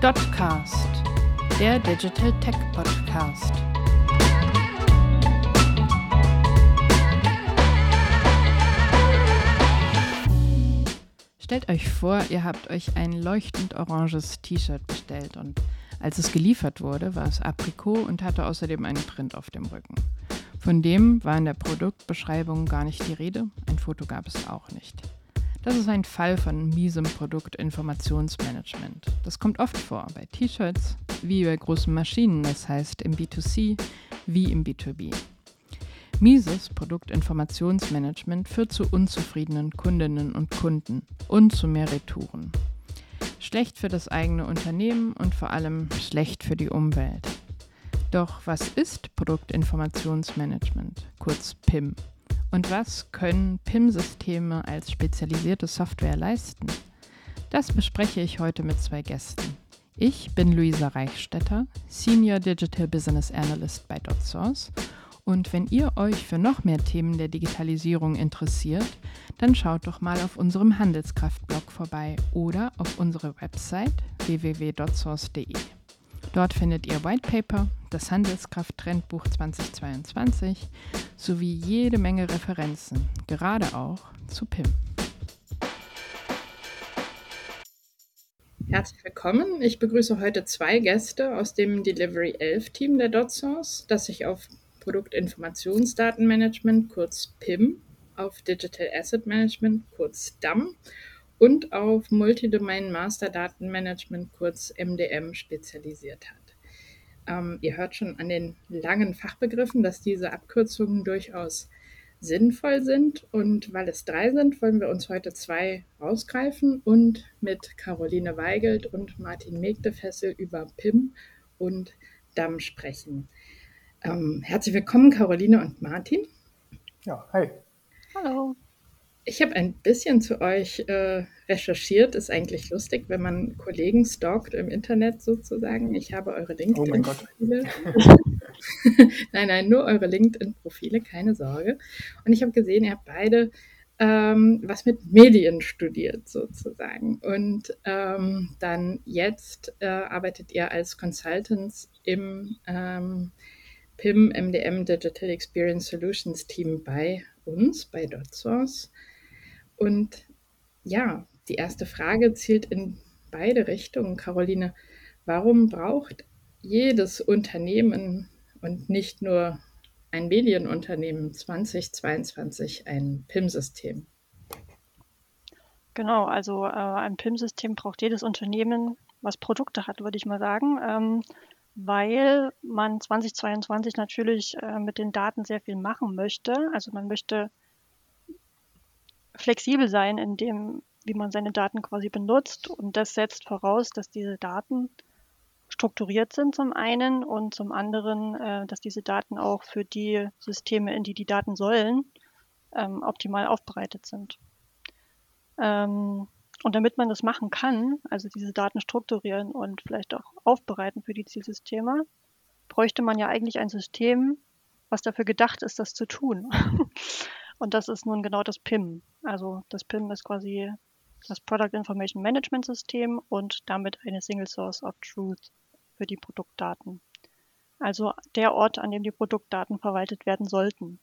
Dotcast, der Digital Tech Podcast. Stellt euch vor, ihr habt euch ein leuchtend oranges T-Shirt bestellt und als es geliefert wurde, war es Aprikot und hatte außerdem einen Print auf dem Rücken. Von dem war in der Produktbeschreibung gar nicht die Rede, ein Foto gab es auch nicht. Das ist ein Fall von miesem Produktinformationsmanagement. Das kommt oft vor bei T-Shirts wie bei großen Maschinen, das heißt im B2C wie im B2B. Mieses Produktinformationsmanagement führt zu unzufriedenen Kundinnen und Kunden und zu mehr Retouren. Schlecht für das eigene Unternehmen und vor allem schlecht für die Umwelt. Doch was ist Produktinformationsmanagement, kurz PIM? Und was können PIM-Systeme als spezialisierte Software leisten? Das bespreche ich heute mit zwei Gästen. Ich bin Luisa Reichstetter, Senior Digital Business Analyst bei DotSource. Und wenn ihr euch für noch mehr Themen der Digitalisierung interessiert, dann schaut doch mal auf unserem Handelskraft-Blog vorbei oder auf unsere Website www.dotsource.de. Dort findet ihr White Paper, das Handelskraft-Trendbuch 2022 sowie jede Menge Referenzen, gerade auch zu PIM. Herzlich willkommen. Ich begrüße heute zwei Gäste aus dem Delivery 11 Team der DotSource, das sich auf Produktinformationsdatenmanagement, kurz PIM, auf Digital Asset Management, kurz DAM, und auf Multidomain Master Datenmanagement, kurz MDM, spezialisiert hat. Ähm, ihr hört schon an den langen Fachbegriffen, dass diese Abkürzungen durchaus sinnvoll sind. Und weil es drei sind, wollen wir uns heute zwei rausgreifen und mit Caroline Weigelt und Martin Megdefessel über PIM und DAM sprechen. Ähm, herzlich willkommen, Caroline und Martin. Ja, hi. Hallo. Ich habe ein bisschen zu euch äh, recherchiert. Ist eigentlich lustig, wenn man Kollegen stalkt im Internet sozusagen. Ich habe eure LinkedIn-Profile. Oh nein, nein, nur eure LinkedIn-Profile, keine Sorge. Und ich habe gesehen, ihr habt beide ähm, was mit Medien studiert sozusagen. Und ähm, dann jetzt äh, arbeitet ihr als Consultants im ähm, PIM MDM Digital Experience Solutions Team bei uns, bei DotSource. Und ja, die erste Frage zielt in beide Richtungen. Caroline, warum braucht jedes Unternehmen und nicht nur ein Medienunternehmen 2022 ein PIM-System? Genau, also äh, ein PIM-System braucht jedes Unternehmen, was Produkte hat, würde ich mal sagen, ähm, weil man 2022 natürlich äh, mit den Daten sehr viel machen möchte. Also man möchte flexibel sein in dem, wie man seine Daten quasi benutzt. Und das setzt voraus, dass diese Daten strukturiert sind zum einen und zum anderen, äh, dass diese Daten auch für die Systeme, in die die Daten sollen, ähm, optimal aufbereitet sind. Ähm, und damit man das machen kann, also diese Daten strukturieren und vielleicht auch aufbereiten für die Zielsysteme, bräuchte man ja eigentlich ein System, was dafür gedacht ist, das zu tun. Und das ist nun genau das PIM. Also das PIM ist quasi das Product Information Management System und damit eine Single Source of Truth für die Produktdaten. Also der Ort, an dem die Produktdaten verwaltet werden sollten.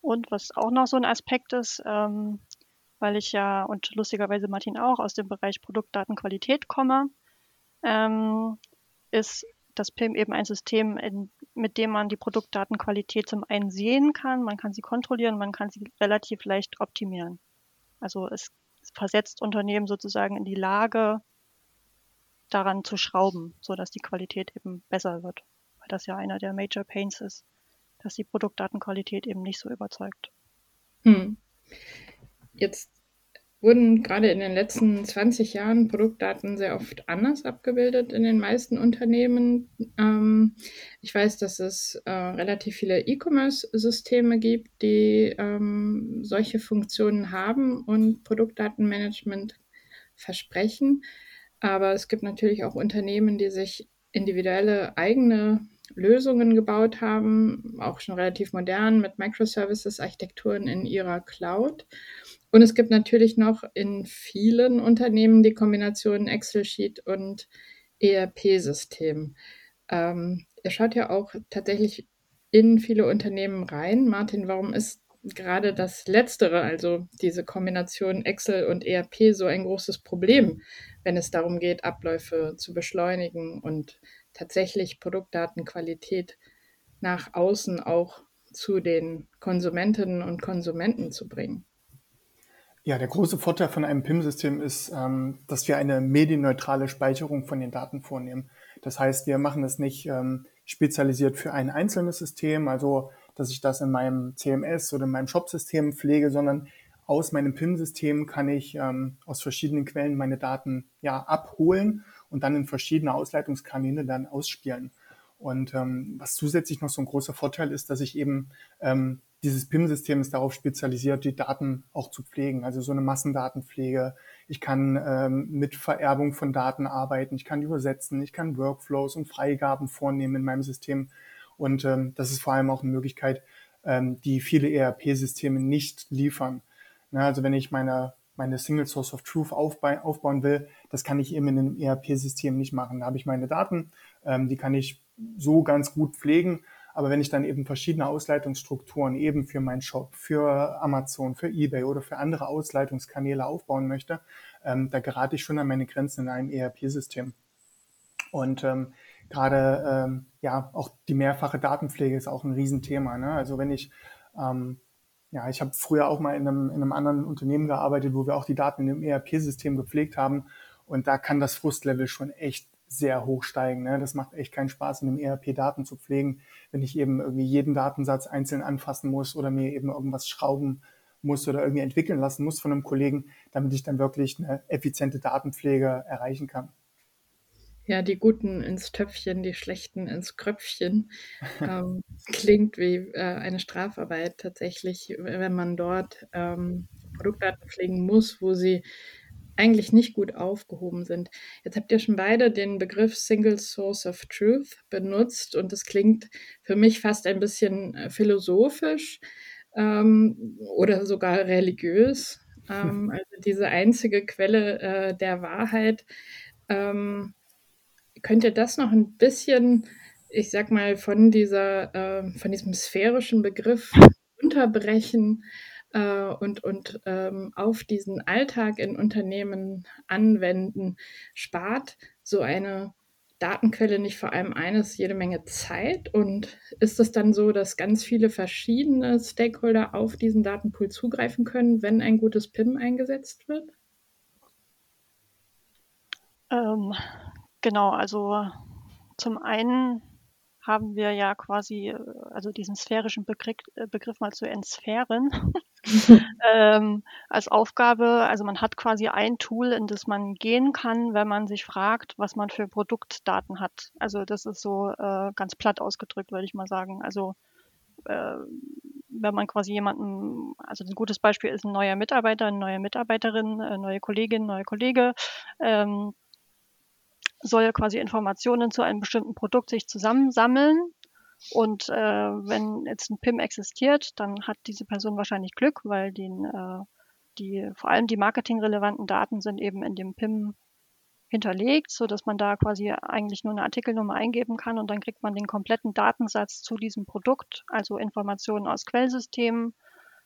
Und was auch noch so ein Aspekt ist, ähm, weil ich ja und lustigerweise Martin auch aus dem Bereich Produktdatenqualität komme, ähm, ist das PIM eben ein System, in, mit dem man die Produktdatenqualität zum einen sehen kann, man kann sie kontrollieren, man kann sie relativ leicht optimieren. Also es, versetzt Unternehmen sozusagen in die Lage, daran zu schrauben, sodass die Qualität eben besser wird. Weil das ja einer der Major Pains ist, dass die Produktdatenqualität eben nicht so überzeugt. Hm. Jetzt wurden gerade in den letzten 20 Jahren Produktdaten sehr oft anders abgebildet in den meisten Unternehmen. Ähm, ich weiß, dass es äh, relativ viele E-Commerce-Systeme gibt, die ähm, solche Funktionen haben und Produktdatenmanagement versprechen. Aber es gibt natürlich auch Unternehmen, die sich individuelle eigene Lösungen gebaut haben, auch schon relativ modern mit Microservices-Architekturen in ihrer Cloud. Und es gibt natürlich noch in vielen Unternehmen die Kombination Excel-Sheet und ERP-System. Ähm, ihr schaut ja auch tatsächlich in viele Unternehmen rein. Martin, warum ist gerade das Letztere, also diese Kombination Excel und ERP, so ein großes Problem, wenn es darum geht, Abläufe zu beschleunigen und tatsächlich Produktdatenqualität nach außen auch zu den Konsumentinnen und Konsumenten zu bringen? Ja, der große Vorteil von einem PIM-System ist, ähm, dass wir eine medienneutrale Speicherung von den Daten vornehmen. Das heißt, wir machen es nicht ähm, spezialisiert für ein einzelnes System, also dass ich das in meinem CMS oder in meinem Shop-System pflege, sondern aus meinem PIM-System kann ich ähm, aus verschiedenen Quellen meine Daten ja abholen und dann in verschiedene Ausleitungskanäle dann ausspielen. Und ähm, was zusätzlich noch so ein großer Vorteil ist, dass ich eben ähm, dieses PIM-System ist darauf spezialisiert, die Daten auch zu pflegen, also so eine Massendatenpflege. Ich kann ähm, mit Vererbung von Daten arbeiten, ich kann übersetzen, ich kann Workflows und Freigaben vornehmen in meinem System. Und ähm, das ist vor allem auch eine Möglichkeit, ähm, die viele ERP-Systeme nicht liefern. Na, also wenn ich meine, meine Single Source of Truth aufbauen will, das kann ich eben in einem ERP-System nicht machen. Da habe ich meine Daten, ähm, die kann ich so ganz gut pflegen. Aber wenn ich dann eben verschiedene Ausleitungsstrukturen eben für meinen Shop, für Amazon, für eBay oder für andere Ausleitungskanäle aufbauen möchte, ähm, da gerate ich schon an meine Grenzen in einem ERP-System. Und ähm, gerade ähm, ja auch die mehrfache Datenpflege ist auch ein Riesenthema. Ne? Also wenn ich ähm, ja, ich habe früher auch mal in einem, in einem anderen Unternehmen gearbeitet, wo wir auch die Daten in dem ERP-System gepflegt haben. Und da kann das Frustlevel schon echt sehr hoch steigen. Ne? Das macht echt keinen Spaß, in dem ERP Daten zu pflegen, wenn ich eben irgendwie jeden Datensatz einzeln anfassen muss oder mir eben irgendwas schrauben muss oder irgendwie entwickeln lassen muss von einem Kollegen, damit ich dann wirklich eine effiziente Datenpflege erreichen kann. Ja, die Guten ins Töpfchen, die Schlechten ins Kröpfchen. ähm, klingt wie äh, eine Strafarbeit tatsächlich, wenn man dort ähm, Produktdaten pflegen muss, wo sie eigentlich nicht gut aufgehoben sind. Jetzt habt ihr schon beide den Begriff Single Source of Truth benutzt und das klingt für mich fast ein bisschen äh, philosophisch ähm, oder sogar religiös. Ähm, also diese einzige Quelle äh, der Wahrheit. Ähm, könnt ihr das noch ein bisschen, ich sag mal, von dieser, äh, von diesem sphärischen Begriff unterbrechen? Äh, und, und ähm, auf diesen Alltag in Unternehmen anwenden, spart so eine Datenquelle nicht vor allem eines jede Menge Zeit? Und ist es dann so, dass ganz viele verschiedene Stakeholder auf diesen Datenpool zugreifen können, wenn ein gutes PIM eingesetzt wird? Ähm, genau, also zum einen haben wir ja quasi, äh, also diesen sphärischen Begriff, äh, Begriff mal zu entsphären, ähm, als Aufgabe. Also man hat quasi ein Tool, in das man gehen kann, wenn man sich fragt, was man für Produktdaten hat. Also das ist so äh, ganz platt ausgedrückt, würde ich mal sagen. Also äh, wenn man quasi jemanden, also ein gutes Beispiel ist ein neuer Mitarbeiter, eine neue Mitarbeiterin, eine neue Kollegin, neue Kollege, ähm, soll quasi Informationen zu einem bestimmten Produkt sich zusammensammeln. Und äh, wenn jetzt ein PIM existiert, dann hat diese Person wahrscheinlich Glück, weil den, äh, die, vor allem die marketingrelevanten Daten sind eben in dem PIM hinterlegt, so dass man da quasi eigentlich nur eine Artikelnummer eingeben kann und dann kriegt man den kompletten Datensatz zu diesem Produkt, also Informationen aus Quellsystemen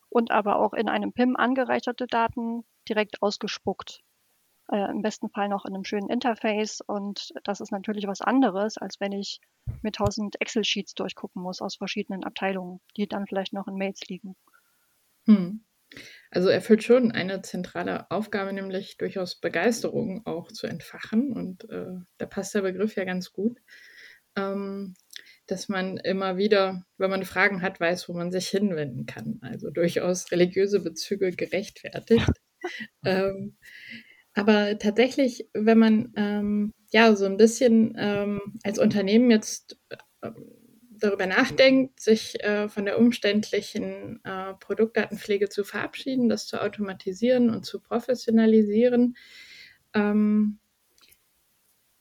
und aber auch in einem PIM angereicherte Daten direkt ausgespuckt äh, im besten Fall noch in einem schönen Interface. Und das ist natürlich was anderes, als wenn ich mir tausend Excel-Sheets durchgucken muss aus verschiedenen Abteilungen, die dann vielleicht noch in Mails liegen. Hm. Also erfüllt schon eine zentrale Aufgabe, nämlich durchaus Begeisterung auch zu entfachen. Und äh, da passt der Begriff ja ganz gut. Ähm, dass man immer wieder, wenn man Fragen hat, weiß, wo man sich hinwenden kann. Also durchaus religiöse Bezüge gerechtfertigt. ähm, aber tatsächlich, wenn man ähm, ja so ein bisschen ähm, als Unternehmen jetzt äh, darüber nachdenkt, sich äh, von der umständlichen äh, Produktdatenpflege zu verabschieden, das zu automatisieren und zu professionalisieren, ähm,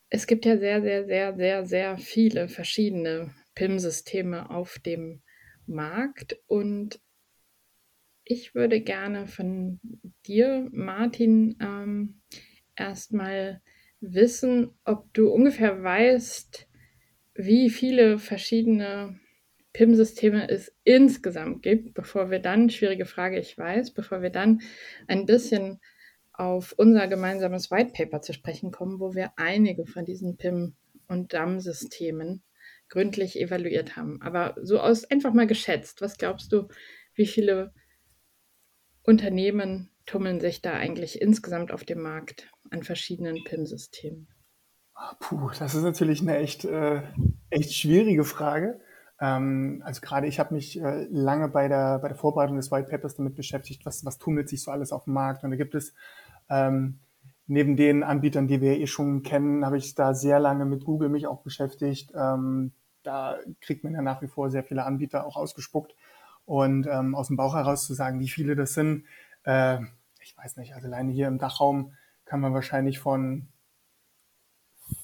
es gibt ja sehr, sehr, sehr, sehr, sehr viele verschiedene PIM-Systeme auf dem Markt. Und ich würde gerne von dir, Martin, ähm, erstmal wissen, ob du ungefähr weißt, wie viele verschiedene PIM-Systeme es insgesamt gibt, bevor wir dann, schwierige Frage, ich weiß, bevor wir dann ein bisschen auf unser gemeinsames White Paper zu sprechen kommen, wo wir einige von diesen PIM- und DAM-Systemen gründlich evaluiert haben. Aber so aus einfach mal geschätzt, was glaubst du, wie viele Unternehmen tummeln sich da eigentlich insgesamt auf dem Markt an verschiedenen PIM-Systemen? Ah, puh, das ist natürlich eine echt, äh, echt schwierige Frage. Ähm, also gerade ich habe mich äh, lange bei der, bei der Vorbereitung des White Papers damit beschäftigt, was, was tummelt sich so alles auf dem Markt. Und da gibt es ähm, neben den Anbietern, die wir eh schon kennen, habe ich da sehr lange mit Google mich auch beschäftigt. Ähm, da kriegt man ja nach wie vor sehr viele Anbieter auch ausgespuckt. Und ähm, aus dem Bauch heraus zu sagen, wie viele das sind, äh, ich weiß nicht, also alleine hier im Dachraum kann man wahrscheinlich von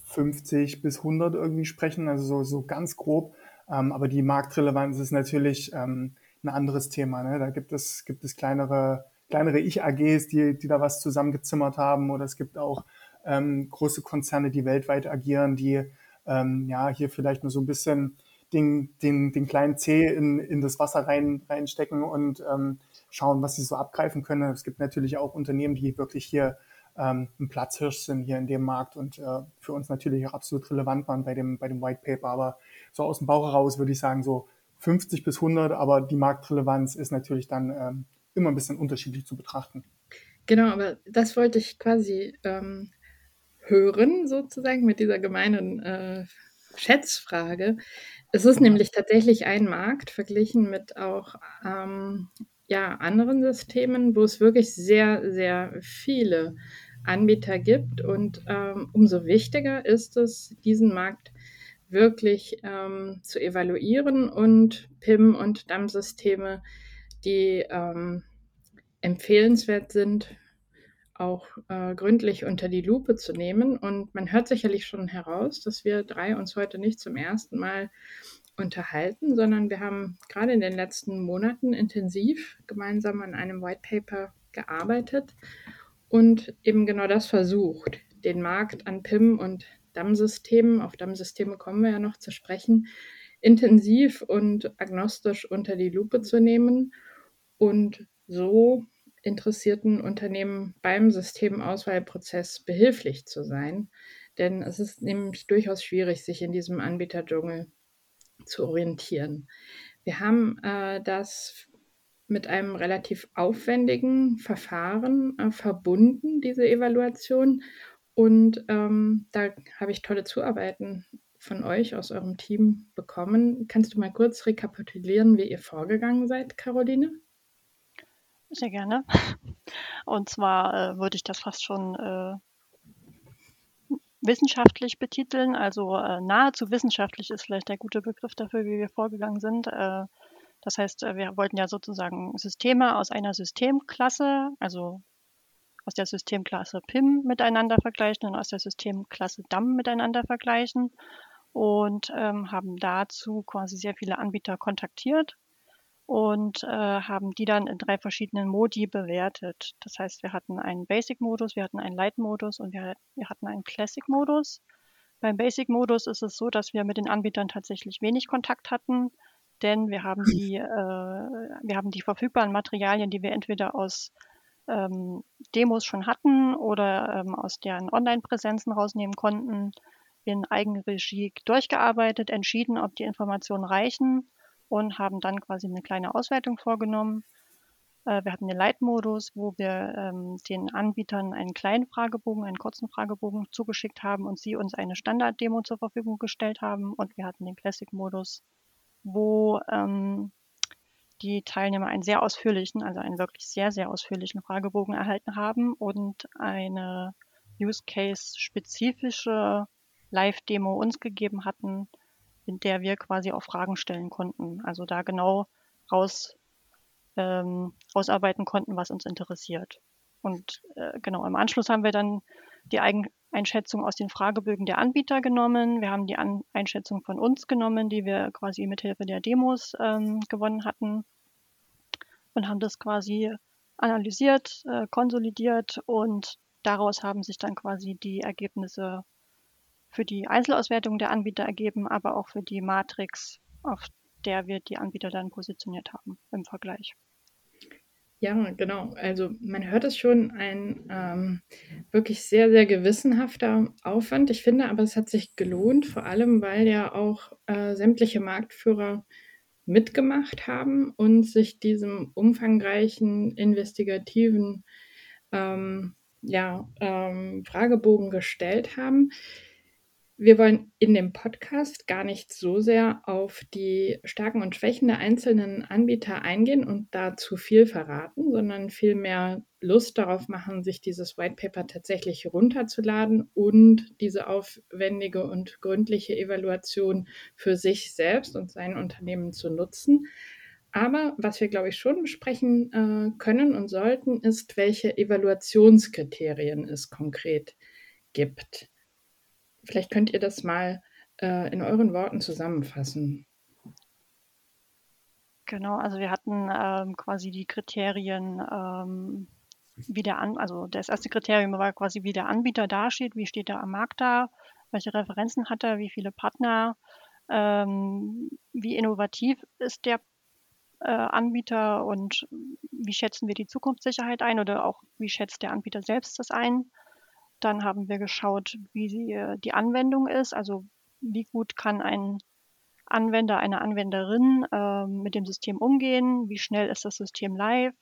50 bis 100 irgendwie sprechen, also so, so ganz grob. Ähm, aber die Marktrelevanz ist natürlich ähm, ein anderes Thema. Ne? Da gibt es, gibt es kleinere, kleinere Ich-AGs, die, die da was zusammengezimmert haben. Oder es gibt auch ähm, große Konzerne, die weltweit agieren, die ähm, ja hier vielleicht nur so ein bisschen den, den, den kleinen C in, in das Wasser rein, reinstecken und ähm, schauen, was sie so abgreifen können. Es gibt natürlich auch Unternehmen, die wirklich hier ähm, ein Platzhirsch sind hier in dem Markt und äh, für uns natürlich auch absolut relevant waren bei dem, bei dem White Paper. Aber so aus dem Bauch heraus würde ich sagen, so 50 bis 100, aber die Marktrelevanz ist natürlich dann ähm, immer ein bisschen unterschiedlich zu betrachten. Genau, aber das wollte ich quasi ähm, hören, sozusagen, mit dieser gemeinen äh, Schätzfrage. Es ist nämlich tatsächlich ein Markt verglichen mit auch ähm, ja, anderen Systemen, wo es wirklich sehr, sehr viele Anbieter gibt. Und ähm, umso wichtiger ist es, diesen Markt wirklich ähm, zu evaluieren und PIM- und DAM-Systeme, die ähm, empfehlenswert sind, auch äh, gründlich unter die Lupe zu nehmen. Und man hört sicherlich schon heraus, dass wir drei uns heute nicht zum ersten Mal unterhalten, sondern wir haben gerade in den letzten Monaten intensiv gemeinsam an einem White Paper gearbeitet und eben genau das versucht, den Markt an PIM und DAM-Systemen, auf DAM-Systeme kommen wir ja noch zu sprechen, intensiv und agnostisch unter die Lupe zu nehmen und so interessierten Unternehmen beim Systemauswahlprozess behilflich zu sein. Denn es ist nämlich durchaus schwierig, sich in diesem Anbieterdschungel zu orientieren. Wir haben äh, das mit einem relativ aufwendigen Verfahren äh, verbunden, diese Evaluation. Und ähm, da habe ich tolle Zuarbeiten von euch aus eurem Team bekommen. Kannst du mal kurz rekapitulieren, wie ihr vorgegangen seid, Caroline? Sehr gerne. Und zwar äh, würde ich das fast schon äh, wissenschaftlich betiteln. Also äh, nahezu wissenschaftlich ist vielleicht der gute Begriff dafür, wie wir vorgegangen sind. Äh, das heißt, äh, wir wollten ja sozusagen Systeme aus einer Systemklasse, also aus der Systemklasse PIM miteinander vergleichen und aus der Systemklasse DAM miteinander vergleichen und ähm, haben dazu quasi sehr viele Anbieter kontaktiert und äh, haben die dann in drei verschiedenen Modi bewertet. Das heißt, wir hatten einen Basic-Modus, wir hatten einen Light-Modus und wir, wir hatten einen Classic-Modus. Beim Basic-Modus ist es so, dass wir mit den Anbietern tatsächlich wenig Kontakt hatten, denn wir haben die, äh, wir haben die verfügbaren Materialien, die wir entweder aus ähm, Demos schon hatten oder ähm, aus deren Online-Präsenzen rausnehmen konnten, in Eigenregie durchgearbeitet, entschieden, ob die Informationen reichen und haben dann quasi eine kleine Auswertung vorgenommen. Äh, wir hatten den Leitmodus, wo wir ähm, den Anbietern einen kleinen Fragebogen, einen kurzen Fragebogen zugeschickt haben und sie uns eine Standard-Demo zur Verfügung gestellt haben. Und wir hatten den Classic-Modus, wo ähm, die Teilnehmer einen sehr ausführlichen, also einen wirklich sehr, sehr ausführlichen Fragebogen erhalten haben und eine Use-Case-spezifische Live-Demo uns gegeben hatten, in der wir quasi auch Fragen stellen konnten. Also da genau raus, ähm, rausarbeiten konnten, was uns interessiert. Und äh, genau im Anschluss haben wir dann die Eigeneinschätzung aus den Fragebögen der Anbieter genommen. Wir haben die An Einschätzung von uns genommen, die wir quasi mithilfe der Demos ähm, gewonnen hatten und haben das quasi analysiert, äh, konsolidiert und daraus haben sich dann quasi die Ergebnisse für die Einzelauswertung der Anbieter ergeben, aber auch für die Matrix, auf der wir die Anbieter dann positioniert haben im Vergleich. Ja, genau. Also man hört es schon, ein ähm, wirklich sehr, sehr gewissenhafter Aufwand. Ich finde aber, es hat sich gelohnt, vor allem weil ja auch äh, sämtliche Marktführer mitgemacht haben und sich diesem umfangreichen investigativen ähm, ja, ähm, Fragebogen gestellt haben. Wir wollen in dem Podcast gar nicht so sehr auf die Stärken und Schwächen der einzelnen Anbieter eingehen und da zu viel verraten, sondern vielmehr Lust darauf machen, sich dieses White Paper tatsächlich runterzuladen und diese aufwendige und gründliche Evaluation für sich selbst und sein Unternehmen zu nutzen. Aber was wir, glaube ich, schon besprechen äh, können und sollten, ist, welche Evaluationskriterien es konkret gibt. Vielleicht könnt ihr das mal äh, in euren Worten zusammenfassen. Genau, also wir hatten ähm, quasi die Kriterien, ähm, wie der An also das erste Kriterium war quasi, wie der Anbieter dasteht, wie steht er am Markt da, welche Referenzen hat er, wie viele Partner, ähm, wie innovativ ist der äh, Anbieter und wie schätzen wir die Zukunftssicherheit ein oder auch wie schätzt der Anbieter selbst das ein. Dann haben wir geschaut, wie die, äh, die Anwendung ist, also wie gut kann ein Anwender, eine Anwenderin äh, mit dem System umgehen, wie schnell ist das System live,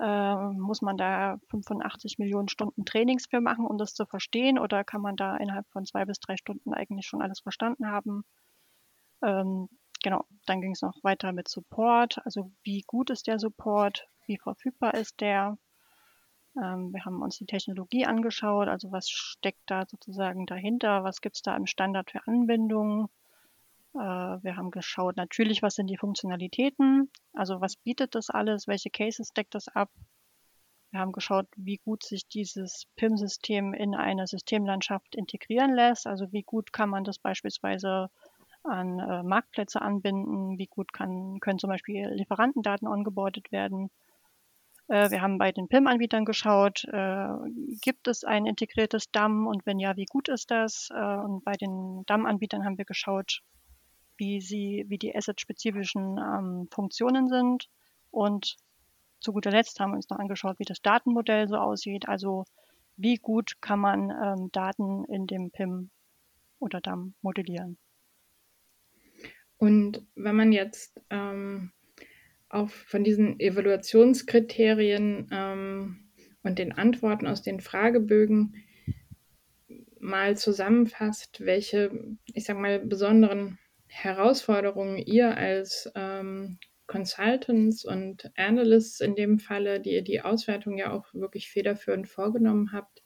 äh, muss man da 85 Millionen Stunden Trainings für machen, um das zu verstehen, oder kann man da innerhalb von zwei bis drei Stunden eigentlich schon alles verstanden haben? Ähm, genau, dann ging es noch weiter mit Support, also wie gut ist der Support, wie verfügbar ist der, ähm, wir haben uns die Technologie angeschaut, also was steckt da sozusagen dahinter, was gibt es da im Standard für Anwendungen. Äh, wir haben geschaut natürlich, was sind die Funktionalitäten, also was bietet das alles, welche Cases deckt das ab. Wir haben geschaut, wie gut sich dieses PIM-System in eine Systemlandschaft integrieren lässt, also wie gut kann man das beispielsweise an äh, Marktplätze anbinden, wie gut kann, können zum Beispiel Lieferantendaten ongeboardet werden. Äh, wir haben bei den PIM-Anbietern geschaut, äh, gibt es ein integriertes DAM und wenn ja, wie gut ist das? Äh, und bei den DAM-Anbietern haben wir geschaut, wie sie, wie die asset-spezifischen ähm, Funktionen sind. Und zu guter Letzt haben wir uns noch angeschaut, wie das Datenmodell so aussieht. Also wie gut kann man ähm, Daten in dem PIM oder DAM modellieren. Und wenn man jetzt ähm, auch von diesen Evaluationskriterien ähm, und den Antworten aus den Fragebögen mal zusammenfasst, welche, ich sag mal, besonderen Herausforderungen ihr als ähm, Consultants und Analysts in dem Falle, die ihr die Auswertung ja auch wirklich federführend vorgenommen habt,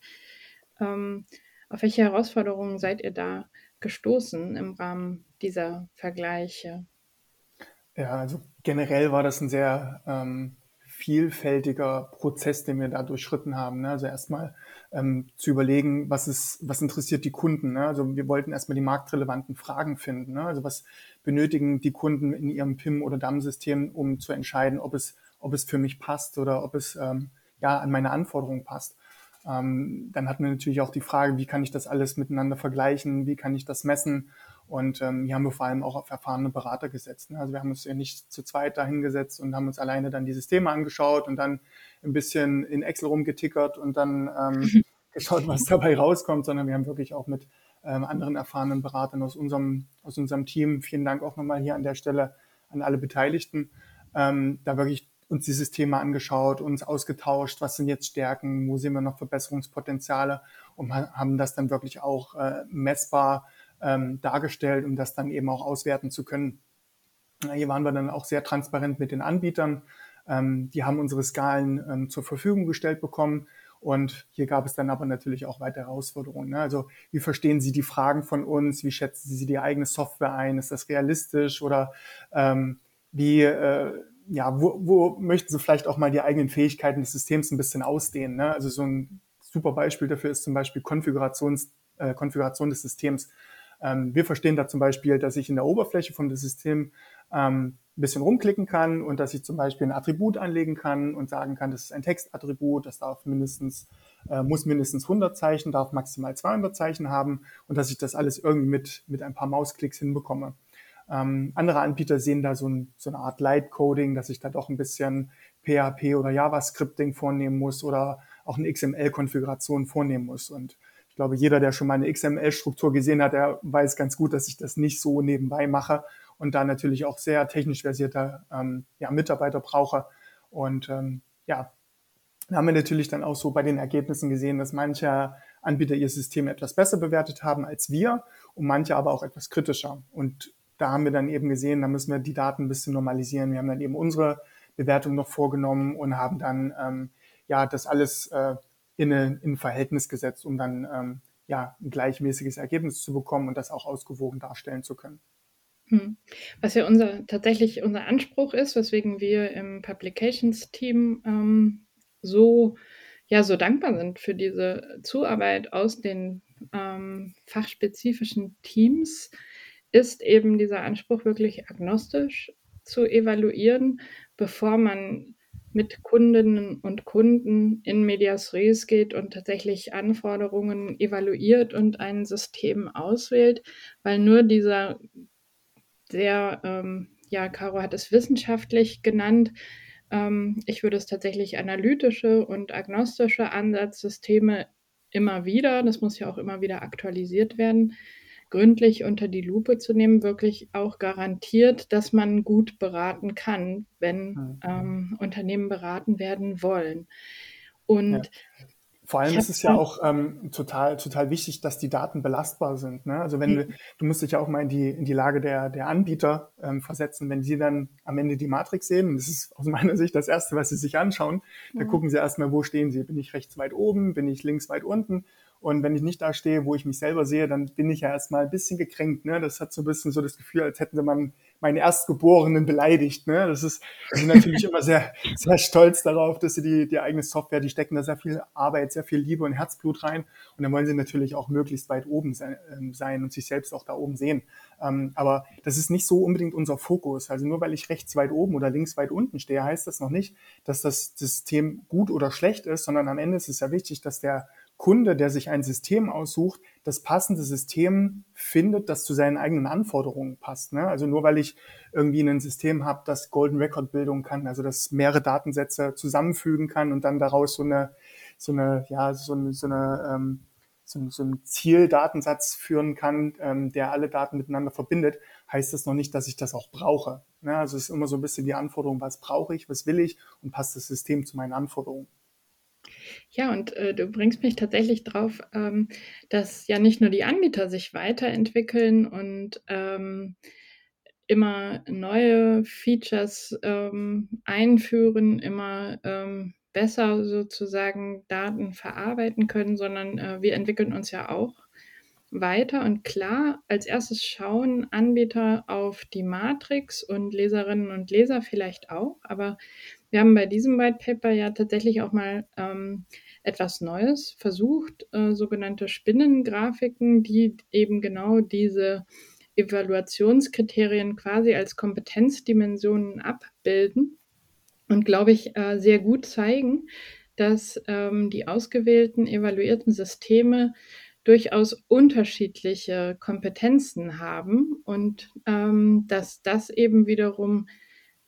ähm, auf welche Herausforderungen seid ihr da gestoßen im Rahmen dieser Vergleiche? Ja, also generell war das ein sehr ähm, vielfältiger Prozess, den wir da durchschritten haben. Ne? Also erstmal ähm, zu überlegen, was ist, was interessiert die Kunden. Ne? Also wir wollten erstmal die marktrelevanten Fragen finden. Ne? Also was benötigen die Kunden in ihrem PIM oder DAM-System, um zu entscheiden, ob es, ob es für mich passt oder ob es ähm, ja an meine Anforderungen passt. Ähm, dann hatten wir natürlich auch die Frage, wie kann ich das alles miteinander vergleichen, wie kann ich das messen und ähm, hier haben wir vor allem auch auf erfahrene Berater gesetzt. Ne? Also wir haben uns ja nicht zu zweit dahingesetzt und haben uns alleine dann die Systeme angeschaut und dann ein bisschen in Excel rumgetickert und dann ähm, geschaut, was dabei rauskommt, sondern wir haben wirklich auch mit ähm, anderen erfahrenen Beratern aus unserem, aus unserem Team, vielen Dank auch nochmal hier an der Stelle an alle Beteiligten, ähm, da wirklich uns die Systeme angeschaut, uns ausgetauscht, was sind jetzt Stärken, wo sehen wir noch Verbesserungspotenziale und haben das dann wirklich auch äh, messbar ähm, dargestellt, um das dann eben auch auswerten zu können. Hier waren wir dann auch sehr transparent mit den Anbietern. Ähm, die haben unsere Skalen ähm, zur Verfügung gestellt bekommen. Und hier gab es dann aber natürlich auch weitere Herausforderungen. Ne? Also wie verstehen Sie die Fragen von uns? Wie schätzen Sie die eigene Software ein? Ist das realistisch? Oder ähm, wie, äh, ja, wo, wo möchten Sie vielleicht auch mal die eigenen Fähigkeiten des Systems ein bisschen ausdehnen? Ne? Also so ein super Beispiel dafür ist zum Beispiel Konfigurations, äh, Konfiguration des Systems. Ähm, wir verstehen da zum Beispiel, dass ich in der Oberfläche von dem System ähm, ein bisschen rumklicken kann und dass ich zum Beispiel ein Attribut anlegen kann und sagen kann, das ist ein Textattribut, das darf mindestens äh, muss mindestens 100 Zeichen, darf maximal 200 Zeichen haben und dass ich das alles irgendwie mit, mit ein paar Mausklicks hinbekomme. Ähm, andere Anbieter sehen da so, ein, so eine Art Light-Coding, dass ich da doch ein bisschen PHP oder JavaScripting vornehmen muss oder auch eine XML-Konfiguration vornehmen muss. Und glaube, jeder, der schon mal eine XML-Struktur gesehen hat, der weiß ganz gut, dass ich das nicht so nebenbei mache und da natürlich auch sehr technisch versierte ähm, ja, Mitarbeiter brauche. Und ähm, ja, da haben wir natürlich dann auch so bei den Ergebnissen gesehen, dass manche Anbieter ihr System etwas besser bewertet haben als wir und manche aber auch etwas kritischer. Und da haben wir dann eben gesehen, da müssen wir die Daten ein bisschen normalisieren. Wir haben dann eben unsere Bewertung noch vorgenommen und haben dann ähm, ja das alles äh, in, eine, in ein Verhältnis gesetzt, um dann ähm, ja ein gleichmäßiges Ergebnis zu bekommen und das auch ausgewogen darstellen zu können. Hm. Was ja unser tatsächlich unser Anspruch ist, weswegen wir im Publications-Team ähm, so ja so dankbar sind für diese Zuarbeit aus den ähm, fachspezifischen Teams, ist eben dieser Anspruch wirklich agnostisch zu evaluieren, bevor man mit Kundinnen und Kunden in Medias Res geht und tatsächlich Anforderungen evaluiert und ein System auswählt, weil nur dieser sehr, ähm, ja, Caro hat es wissenschaftlich genannt, ähm, ich würde es tatsächlich analytische und agnostische Ansatzsysteme immer wieder, das muss ja auch immer wieder aktualisiert werden, gründlich unter die Lupe zu nehmen, wirklich auch garantiert, dass man gut beraten kann, wenn mhm. ähm, Unternehmen beraten werden wollen. Und ja. Vor allem ist es ja auch ähm, total, total wichtig, dass die Daten belastbar sind. Ne? Also wenn mhm. du, du musst dich ja auch mal in die, in die Lage der, der Anbieter ähm, versetzen, wenn sie dann am Ende die Matrix sehen, und das ist aus meiner Sicht das Erste, was sie sich anschauen, mhm. da gucken sie erstmal, wo stehen sie? Bin ich rechts weit oben? Bin ich links weit unten? Und wenn ich nicht da stehe, wo ich mich selber sehe, dann bin ich ja erstmal ein bisschen gekränkt. Ne? Das hat so ein bisschen so das Gefühl, als hätten sie man meinen Erstgeborenen beleidigt. Ne? Das ist die sind natürlich immer sehr, sehr stolz darauf, dass sie die, die eigene Software, die stecken da sehr viel Arbeit, sehr viel Liebe und Herzblut rein. Und dann wollen sie natürlich auch möglichst weit oben sein, ähm, und sich selbst auch da oben sehen. Ähm, aber das ist nicht so unbedingt unser Fokus. Also nur weil ich rechts weit oben oder links weit unten stehe, heißt das noch nicht, dass das System gut oder schlecht ist, sondern am Ende ist es ja wichtig, dass der Kunde, der sich ein System aussucht, das passende System findet, das zu seinen eigenen Anforderungen passt. Ne? Also nur weil ich irgendwie ein System habe, das Golden Record Bildung kann, also das mehrere Datensätze zusammenfügen kann und dann daraus so eine, so eine, ja, so eine, so eine ähm, so, einen Zieldatensatz führen kann, ähm, der alle Daten miteinander verbindet, heißt das noch nicht, dass ich das auch brauche. Ne? Also es ist immer so ein bisschen die Anforderung, was brauche ich, was will ich und passt das System zu meinen Anforderungen. Ja, und äh, du bringst mich tatsächlich drauf, ähm, dass ja nicht nur die Anbieter sich weiterentwickeln und ähm, immer neue Features ähm, einführen, immer ähm, besser sozusagen Daten verarbeiten können, sondern äh, wir entwickeln uns ja auch weiter. Und klar, als erstes schauen Anbieter auf die Matrix und Leserinnen und Leser vielleicht auch, aber wir haben bei diesem White Paper ja tatsächlich auch mal ähm, etwas Neues versucht, äh, sogenannte Spinnengrafiken, die eben genau diese Evaluationskriterien quasi als Kompetenzdimensionen abbilden und, glaube ich, äh, sehr gut zeigen, dass ähm, die ausgewählten evaluierten Systeme durchaus unterschiedliche Kompetenzen haben und ähm, dass das eben wiederum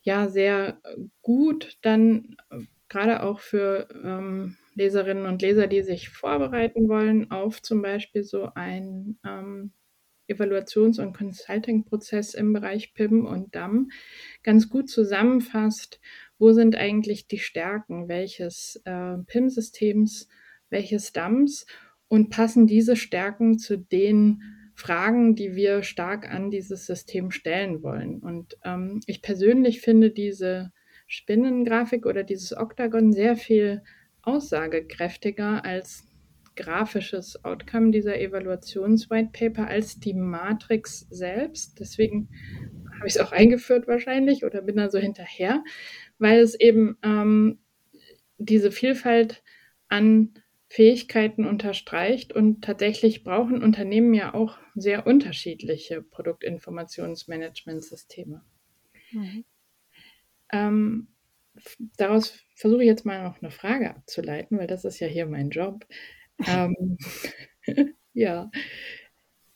ja sehr äh, gut dann äh, gerade auch für ähm, Leserinnen und Leser, die sich vorbereiten wollen auf zum Beispiel so ein ähm, Evaluations- und Consulting-Prozess im Bereich PIM und DAM ganz gut zusammenfasst, wo sind eigentlich die Stärken welches äh, PIM-Systems, welches DAMs und passen diese Stärken zu den Fragen, die wir stark an dieses System stellen wollen. Und ähm, ich persönlich finde diese Spinnengrafik oder dieses Oktagon sehr viel aussagekräftiger als grafisches Outcome dieser Evaluations-White Paper als die Matrix selbst. Deswegen habe ich es auch eingeführt wahrscheinlich oder bin da so hinterher, weil es eben ähm, diese Vielfalt an Fähigkeiten unterstreicht. Und tatsächlich brauchen Unternehmen ja auch sehr unterschiedliche Produktinformationsmanagementsysteme. Mhm. Ähm, daraus versuche ich jetzt mal noch eine Frage abzuleiten, weil das ist ja hier mein Job. ähm, ja,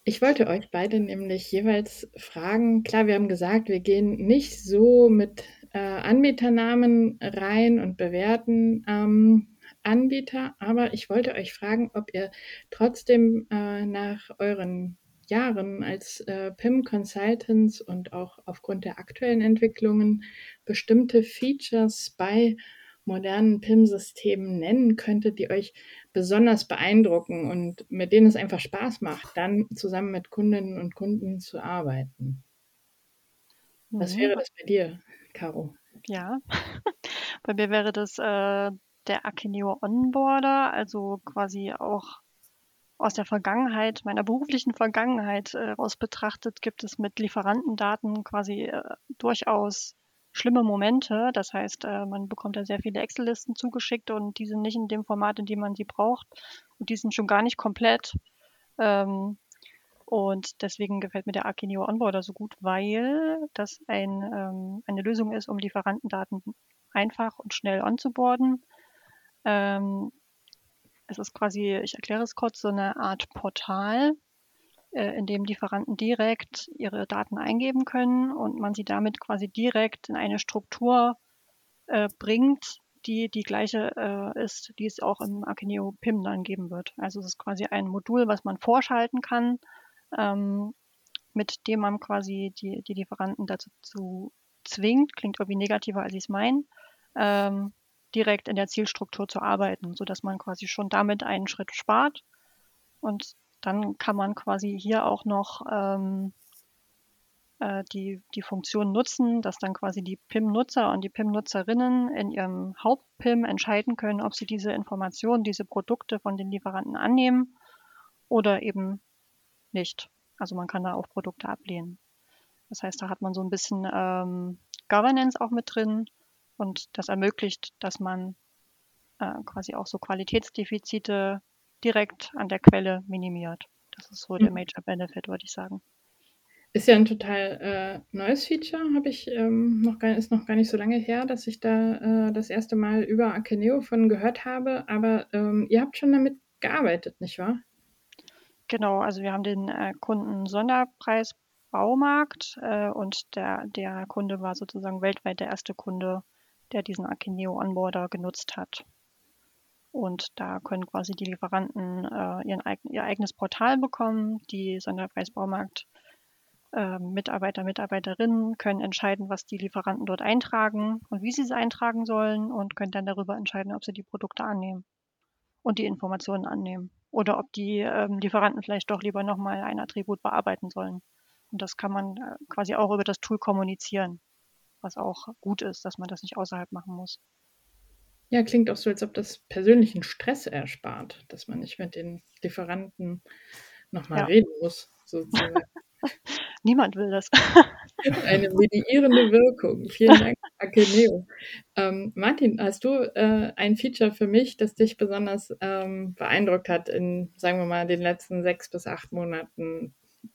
ich wollte euch beide nämlich jeweils fragen, klar, wir haben gesagt, wir gehen nicht so mit äh, Anbieternamen rein und bewerten ähm, Anbieter, aber ich wollte euch fragen, ob ihr trotzdem äh, nach euren Jahren als äh, PIM-Consultants und auch aufgrund der aktuellen Entwicklungen bestimmte Features bei modernen PIM-Systemen nennen könntet, die euch besonders beeindrucken und mit denen es einfach Spaß macht, dann zusammen mit Kundinnen und Kunden zu arbeiten. Was wäre das bei dir, Caro? Ja, bei mir wäre das äh, der Akeneo Onboarder, also quasi auch aus der Vergangenheit, meiner beruflichen Vergangenheit äh, raus betrachtet, gibt es mit Lieferantendaten quasi äh, durchaus schlimme Momente. Das heißt, äh, man bekommt da sehr viele Excel-Listen zugeschickt und die sind nicht in dem Format, in dem man sie braucht. Und die sind schon gar nicht komplett. Ähm, und deswegen gefällt mir der Akineo Onboarder so gut, weil das ein, ähm, eine Lösung ist, um Lieferantendaten einfach und schnell onzuboarden. Ähm, es ist quasi, ich erkläre es kurz, so eine Art Portal, äh, in dem Lieferanten direkt ihre Daten eingeben können und man sie damit quasi direkt in eine Struktur äh, bringt, die die gleiche äh, ist, die es auch im Akeneo PIM dann geben wird. Also es ist quasi ein Modul, was man vorschalten kann, ähm, mit dem man quasi die, die Lieferanten dazu zwingt, klingt irgendwie negativer, als ich es meine, ähm, direkt in der Zielstruktur zu arbeiten, sodass man quasi schon damit einen Schritt spart und dann kann man quasi hier auch noch ähm, äh, die, die Funktion nutzen, dass dann quasi die PIM-Nutzer und die PIM-Nutzerinnen in ihrem Haupt-PIM entscheiden können, ob sie diese Informationen, diese Produkte von den Lieferanten annehmen oder eben nicht. Also man kann da auch Produkte ablehnen. Das heißt, da hat man so ein bisschen ähm, Governance auch mit drin und das ermöglicht, dass man äh, quasi auch so Qualitätsdefizite direkt an der Quelle minimiert. Das ist so der mhm. Major Benefit, würde ich sagen. Ist ja ein total äh, neues Feature, habe ich ähm, noch gar, ist noch gar nicht so lange her, dass ich da äh, das erste Mal über Akeneo von gehört habe. Aber ähm, ihr habt schon damit gearbeitet, nicht wahr? Genau, also wir haben den äh, Kunden Sonderpreis Baumarkt äh, und der, der Kunde war sozusagen weltweit der erste Kunde, der diesen Akeneo Onboarder genutzt hat. Und da können quasi die Lieferanten äh, ihren, ihr eigenes Portal bekommen. Die Sonderpreisbaumarkt äh, Mitarbeiter, Mitarbeiterinnen können entscheiden, was die Lieferanten dort eintragen und wie sie es eintragen sollen und können dann darüber entscheiden, ob sie die Produkte annehmen und die Informationen annehmen. Oder ob die ähm, Lieferanten vielleicht doch lieber nochmal ein Attribut bearbeiten sollen. Und das kann man äh, quasi auch über das Tool kommunizieren, was auch gut ist, dass man das nicht außerhalb machen muss. Ja, klingt auch so, als ob das persönlichen Stress erspart, dass man nicht mit den Lieferanten nochmal ja. reden muss, sozusagen. Niemand will das. Eine mediierende Wirkung. Vielen Dank, Akeneo. Ähm, Martin, hast du äh, ein Feature für mich, das dich besonders ähm, beeindruckt hat in, sagen wir mal, den letzten sechs bis acht Monaten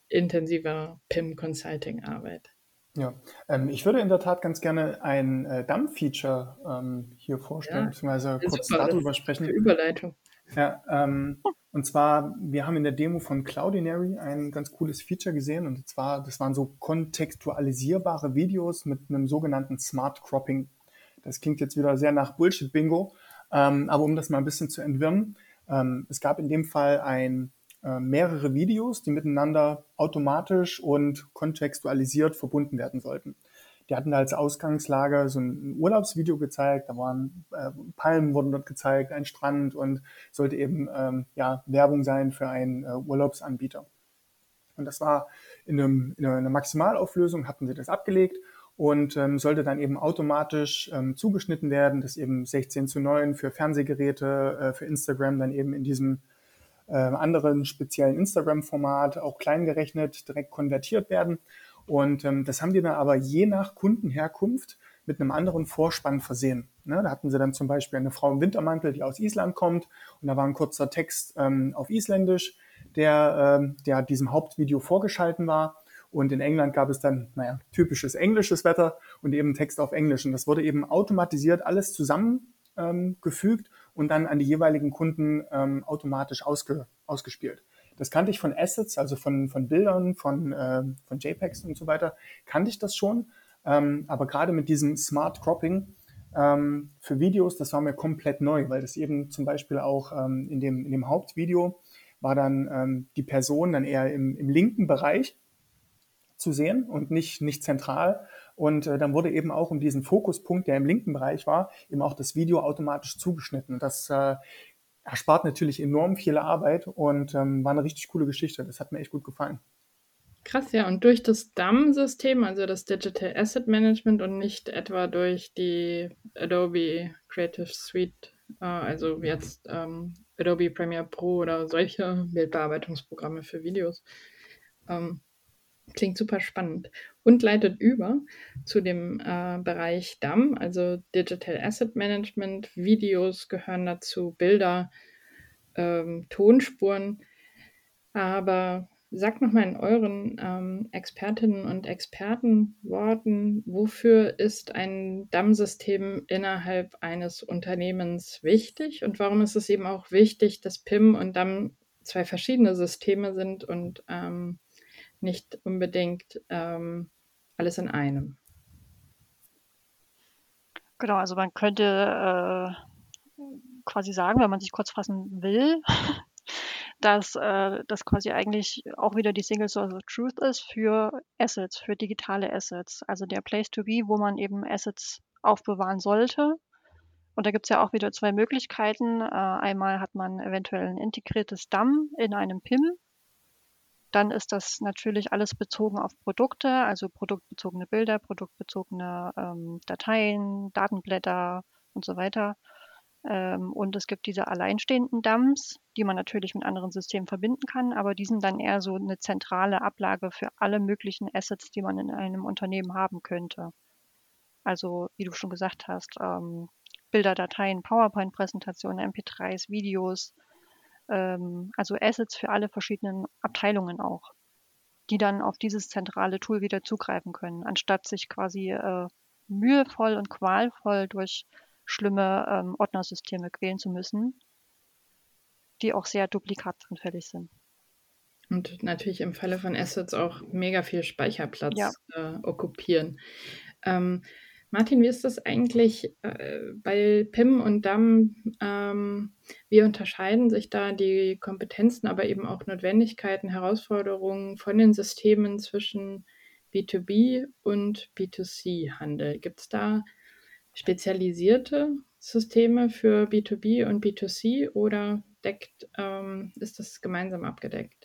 intensiver PIM-Consulting-Arbeit? Ja, ähm, ich würde in der Tat ganz gerne ein äh, Dump-Feature ähm, hier vorstellen, ja, beziehungsweise kurz super, darüber sprechen. Überleitung. Ja, ähm, und zwar, wir haben in der Demo von Cloudinary ein ganz cooles Feature gesehen und zwar, das waren so kontextualisierbare Videos mit einem sogenannten Smart Cropping. Das klingt jetzt wieder sehr nach Bullshit-Bingo, ähm, aber um das mal ein bisschen zu entwirren, ähm, es gab in dem Fall ein mehrere Videos, die miteinander automatisch und kontextualisiert verbunden werden sollten. Die hatten als Ausgangslage so ein Urlaubsvideo gezeigt, da waren äh, Palmen wurden dort gezeigt, ein Strand und sollte eben ähm, ja, Werbung sein für einen äh, Urlaubsanbieter. Und das war in, einem, in einer Maximalauflösung, hatten sie das abgelegt und ähm, sollte dann eben automatisch ähm, zugeschnitten werden, dass eben 16 zu 9 für Fernsehgeräte, äh, für Instagram dann eben in diesem äh, anderen speziellen Instagram-Format auch klein gerechnet direkt konvertiert werden. Und ähm, das haben die dann aber je nach Kundenherkunft mit einem anderen Vorspann versehen. Ne, da hatten sie dann zum Beispiel eine Frau im Wintermantel, die aus Island kommt und da war ein kurzer Text ähm, auf Isländisch, der, ähm, der diesem Hauptvideo vorgeschalten war. Und in England gab es dann, naja, typisches englisches Wetter und eben Text auf Englisch. Und das wurde eben automatisiert alles zusammengefügt ähm, und dann an die jeweiligen Kunden ähm, automatisch ausge, ausgespielt. Das kannte ich von Assets, also von, von Bildern, von, äh, von JPEGs und so weiter, kannte ich das schon. Ähm, aber gerade mit diesem Smart Cropping ähm, für Videos, das war mir komplett neu, weil das eben zum Beispiel auch ähm, in, dem, in dem Hauptvideo war dann ähm, die Person dann eher im, im linken Bereich zu sehen und nicht, nicht zentral. Und äh, dann wurde eben auch um diesen Fokuspunkt, der im linken Bereich war, eben auch das Video automatisch zugeschnitten. Das äh, erspart natürlich enorm viel Arbeit und ähm, war eine richtig coole Geschichte. Das hat mir echt gut gefallen. Krass, ja. Und durch das DAM-System, also das Digital Asset Management und nicht etwa durch die Adobe Creative Suite, äh, also jetzt ähm, Adobe Premiere Pro oder solche Bildbearbeitungsprogramme für Videos. Ähm, klingt super spannend und leitet über zu dem äh, Bereich DAM, also Digital Asset Management. Videos gehören dazu, Bilder, ähm, Tonspuren. Aber Sagt nochmal in euren ähm, Expertinnen und Expertenworten, wofür ist ein DAM-System innerhalb eines Unternehmens wichtig und warum ist es eben auch wichtig, dass PIM und DAM zwei verschiedene Systeme sind und ähm, nicht unbedingt ähm, alles in einem? Genau, also man könnte äh, quasi sagen, wenn man sich kurz fassen will, dass äh, das quasi eigentlich auch wieder die Single Source of Truth ist für Assets, für digitale Assets. Also der Place to be, wo man eben Assets aufbewahren sollte. Und da gibt es ja auch wieder zwei Möglichkeiten. Äh, einmal hat man eventuell ein integriertes DAM in einem PIM. Dann ist das natürlich alles bezogen auf Produkte, also produktbezogene Bilder, produktbezogene ähm, Dateien, Datenblätter und so weiter. Ähm, und es gibt diese alleinstehenden DAMs, die man natürlich mit anderen Systemen verbinden kann, aber die sind dann eher so eine zentrale Ablage für alle möglichen Assets, die man in einem Unternehmen haben könnte. Also, wie du schon gesagt hast, ähm, Bilder, Dateien, PowerPoint-Präsentationen, MP3s, Videos, ähm, also Assets für alle verschiedenen Abteilungen auch, die dann auf dieses zentrale Tool wieder zugreifen können, anstatt sich quasi äh, mühevoll und qualvoll durch schlimme ähm, Ordnersysteme quälen zu müssen, die auch sehr duplikatsanfällig sind. Und natürlich im Falle von Assets auch mega viel Speicherplatz ja. äh, okkupieren. Ähm, Martin, wie ist das eigentlich äh, bei PIM und DAM? Ähm, wie unterscheiden sich da die Kompetenzen, aber eben auch Notwendigkeiten, Herausforderungen von den Systemen zwischen B2B und B2C-Handel? Gibt es da spezialisierte Systeme für B2B und B2C oder deckt, ähm, ist das gemeinsam abgedeckt?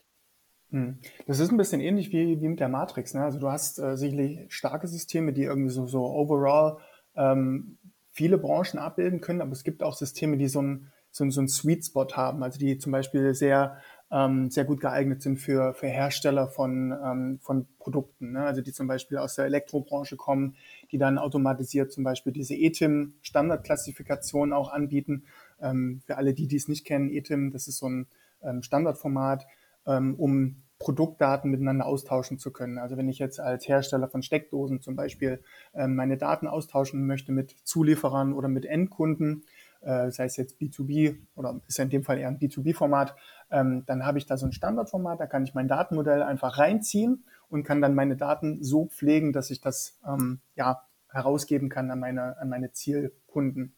Hm. Das ist ein bisschen ähnlich wie, wie mit der Matrix. Ne? Also du hast äh, sicherlich starke Systeme, die irgendwie so, so overall ähm, viele Branchen abbilden können, aber es gibt auch Systeme, die so ein, so, so ein Sweet Spot haben, also die zum Beispiel sehr ähm, sehr gut geeignet sind für, für Hersteller von, ähm, von Produkten. Ne? Also die zum Beispiel aus der Elektrobranche kommen, die dann automatisiert zum Beispiel diese ETIM-Standardklassifikation auch anbieten. Ähm, für alle, die dies nicht kennen, ETIM, das ist so ein ähm, Standardformat, ähm, um Produktdaten miteinander austauschen zu können. Also wenn ich jetzt als Hersteller von Steckdosen zum Beispiel ähm, meine Daten austauschen möchte mit Zulieferern oder mit Endkunden, äh, sei es jetzt B2B oder ist ja in dem Fall eher ein B2B-Format, ähm, dann habe ich da so ein Standardformat, da kann ich mein Datenmodell einfach reinziehen und kann dann meine Daten so pflegen, dass ich das ähm, ja, herausgeben kann an meine, an meine Zielkunden.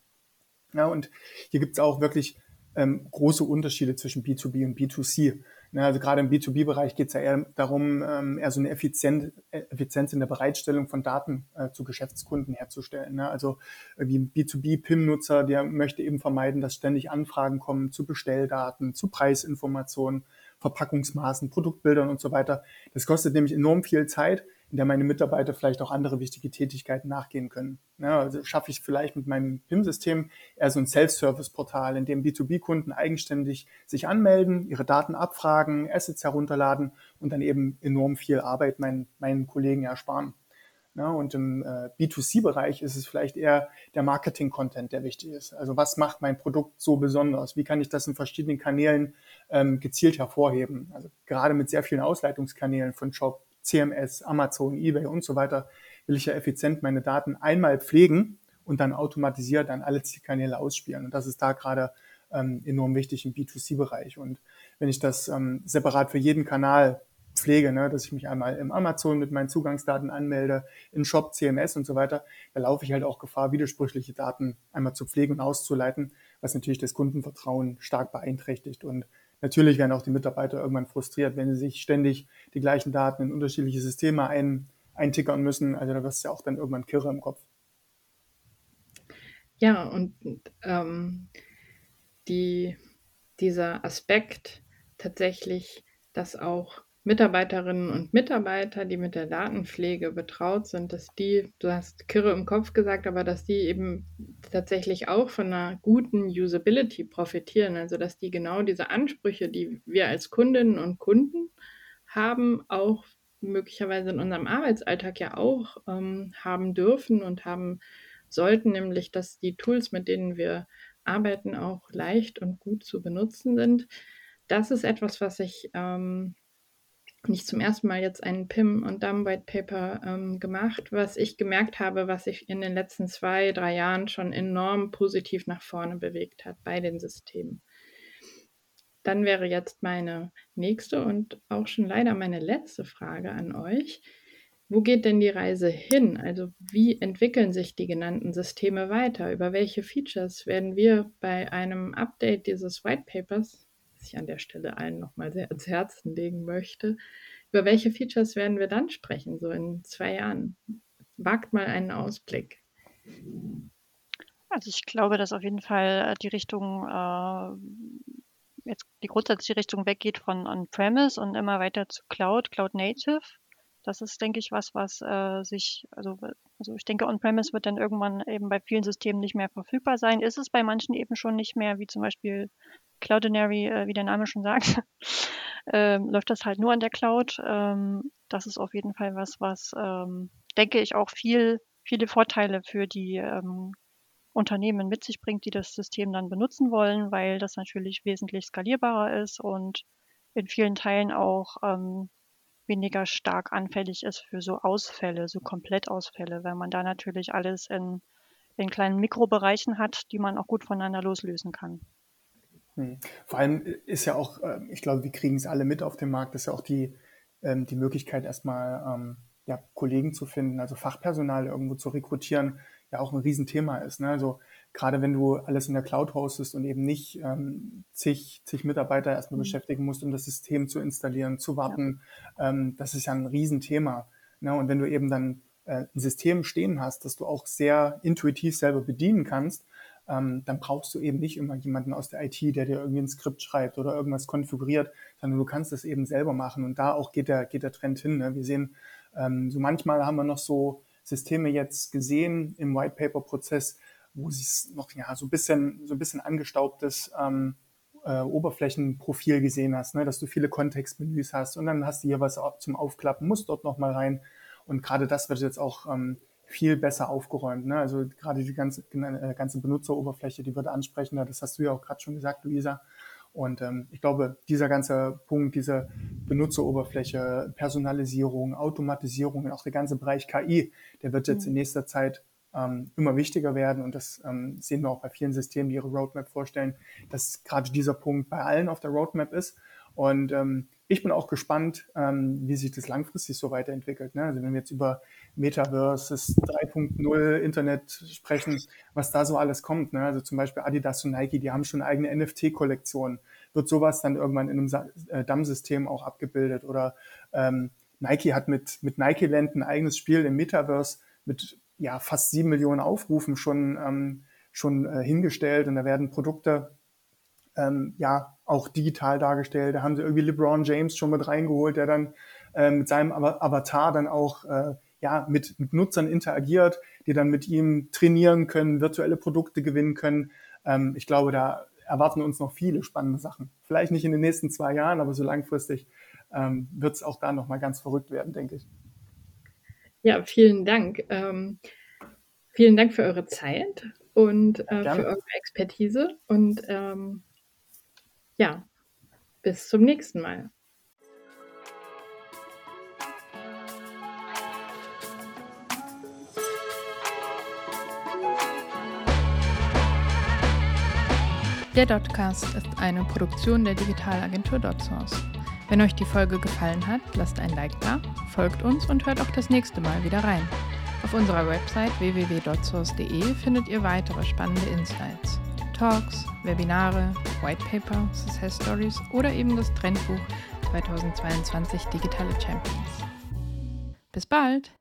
Ja, und hier gibt es auch wirklich ähm, große Unterschiede zwischen B2B und B2C. Ne, also gerade im B2B-Bereich geht es ja eher darum, ähm, eher so eine Effizienz, Effizienz in der Bereitstellung von Daten äh, zu Geschäftskunden herzustellen. Ne? Also wie ein B2B-PIM-Nutzer, der möchte eben vermeiden, dass ständig Anfragen kommen zu Bestelldaten, zu Preisinformationen, Verpackungsmaßen, Produktbildern und so weiter. Das kostet nämlich enorm viel Zeit in der meine Mitarbeiter vielleicht auch andere wichtige Tätigkeiten nachgehen können. Ja, also schaffe ich vielleicht mit meinem PIM-System eher so ein Self-Service-Portal, in dem B2B-Kunden eigenständig sich anmelden, ihre Daten abfragen, Assets herunterladen und dann eben enorm viel Arbeit meinen, meinen Kollegen ersparen. Ja, und im äh, B2C-Bereich ist es vielleicht eher der Marketing-Content, der wichtig ist. Also was macht mein Produkt so besonders? Wie kann ich das in verschiedenen Kanälen ähm, gezielt hervorheben? Also gerade mit sehr vielen Ausleitungskanälen von Shop CMS, Amazon, eBay und so weiter, will ich ja effizient meine Daten einmal pflegen und dann automatisiert an alle Zielkanäle ausspielen. Und das ist da gerade ähm, enorm wichtig im B2C-Bereich. Und wenn ich das ähm, separat für jeden Kanal pflege, ne, dass ich mich einmal im Amazon mit meinen Zugangsdaten anmelde, in Shop, CMS und so weiter, da laufe ich halt auch Gefahr, widersprüchliche Daten einmal zu pflegen und auszuleiten, was natürlich das Kundenvertrauen stark beeinträchtigt. Und natürlich werden auch die Mitarbeiter irgendwann frustriert, wenn sie sich ständig die gleichen Daten in unterschiedliche Systeme ein, eintickern müssen. Also da wirst du ja auch dann irgendwann kirre im Kopf. Ja, und ähm, die, dieser Aspekt tatsächlich, dass auch Mitarbeiterinnen und Mitarbeiter, die mit der Datenpflege betraut sind, dass die, du hast Kirre im Kopf gesagt, aber dass die eben tatsächlich auch von einer guten Usability profitieren. Also dass die genau diese Ansprüche, die wir als Kundinnen und Kunden haben, auch möglicherweise in unserem Arbeitsalltag ja auch ähm, haben dürfen und haben sollten, nämlich dass die Tools, mit denen wir arbeiten, auch leicht und gut zu benutzen sind. Das ist etwas, was ich ähm, nicht zum ersten Mal jetzt einen PIM und DAM White Paper ähm, gemacht, was ich gemerkt habe, was sich in den letzten zwei, drei Jahren schon enorm positiv nach vorne bewegt hat bei den Systemen. Dann wäre jetzt meine nächste und auch schon leider meine letzte Frage an euch. Wo geht denn die Reise hin? Also wie entwickeln sich die genannten Systeme weiter? Über welche Features werden wir bei einem Update dieses White Papers ich an der Stelle allen nochmal sehr ans Herzen legen möchte. Über welche Features werden wir dann sprechen, so in zwei Jahren? Wagt mal einen Ausblick. Also ich glaube, dass auf jeden Fall äh, die Richtung, äh, jetzt die grundsätzliche Richtung weggeht von On-Premise und immer weiter zu Cloud, Cloud Native. Das ist, denke ich, was, was äh, sich, also, also ich denke, On-Premise wird dann irgendwann eben bei vielen Systemen nicht mehr verfügbar sein. Ist es bei manchen eben schon nicht mehr, wie zum Beispiel Cloudinary, äh, wie der Name schon sagt, ähm, läuft das halt nur an der Cloud. Ähm, das ist auf jeden Fall was, was, ähm, denke ich, auch viel, viele Vorteile für die ähm, Unternehmen mit sich bringt, die das System dann benutzen wollen, weil das natürlich wesentlich skalierbarer ist und in vielen Teilen auch ähm, weniger stark anfällig ist für so Ausfälle, so Komplettausfälle, weil man da natürlich alles in, in kleinen Mikrobereichen hat, die man auch gut voneinander loslösen kann. Hm. Vor allem ist ja auch, äh, ich glaube, wir kriegen es alle mit auf dem Markt, ist ja auch die, ähm, die Möglichkeit, erstmal ähm, ja, Kollegen zu finden, also Fachpersonal irgendwo zu rekrutieren, ja auch ein Riesenthema ist. Ne? Also gerade wenn du alles in der Cloud hostest und eben nicht ähm, zig, zig Mitarbeiter erstmal mhm. beschäftigen musst, um das System zu installieren, zu warten, ja. ähm, das ist ja ein Riesenthema. Ne? Und wenn du eben dann äh, ein System stehen hast, das du auch sehr intuitiv selber bedienen kannst, ähm, dann brauchst du eben nicht immer jemanden aus der IT, der dir irgendwie ein Skript schreibt oder irgendwas konfiguriert, sondern du kannst es eben selber machen. Und da auch geht der, geht der Trend hin. Ne? Wir sehen, ähm, so manchmal haben wir noch so Systeme jetzt gesehen im White Paper Prozess, wo es noch ja so ein bisschen so ein bisschen angestaubtes ähm, äh, Oberflächenprofil gesehen hast, ne? dass du viele Kontextmenüs hast und dann hast du hier was zum Aufklappen, musst dort noch mal rein. Und gerade das wird jetzt auch ähm, viel besser aufgeräumt. Ne? Also gerade die ganze, äh, ganze Benutzeroberfläche, die wird ansprechender. Das hast du ja auch gerade schon gesagt, Luisa. Und ähm, ich glaube, dieser ganze Punkt, diese Benutzeroberfläche, Personalisierung, Automatisierung und auch der ganze Bereich KI, der wird jetzt mhm. in nächster Zeit ähm, immer wichtiger werden. Und das ähm, sehen wir auch bei vielen Systemen, die ihre Roadmap vorstellen, dass gerade dieser Punkt bei allen auf der Roadmap ist. Und ähm, ich bin auch gespannt, ähm, wie sich das langfristig so weiterentwickelt. Ne? Also wenn wir jetzt über Metaverse 3.0 Internet sprechen, was da so alles kommt. Ne? Also zum Beispiel Adidas und Nike, die haben schon eigene NFT-Kollektionen. Wird sowas dann irgendwann in einem äh, DAM-System auch abgebildet? Oder ähm, Nike hat mit, mit Nike Land ein eigenes Spiel im Metaverse mit ja, fast sieben Millionen Aufrufen schon, ähm, schon äh, hingestellt und da werden Produkte ähm, ja auch digital dargestellt. Da haben sie irgendwie LeBron James schon mit reingeholt, der dann äh, mit seinem Avatar dann auch äh, ja, mit, mit Nutzern interagiert, die dann mit ihm trainieren können, virtuelle Produkte gewinnen können. Ähm, ich glaube, da erwarten uns noch viele spannende Sachen. Vielleicht nicht in den nächsten zwei Jahren, aber so langfristig ähm, wird es auch da nochmal ganz verrückt werden, denke ich. Ja, vielen Dank. Ähm, vielen Dank für eure Zeit und äh, für eure Expertise und ähm, ja, bis zum nächsten Mal. Der Dotcast ist eine Produktion der Digitalagentur DotSource. Wenn euch die Folge gefallen hat, lasst ein Like da, folgt uns und hört auch das nächste Mal wieder rein. Auf unserer Website www.dotsource.de findet ihr weitere spannende Insights. Talks, Webinare, Whitepaper, Success Stories oder eben das Trendbuch 2022 Digitale Champions. Bis bald!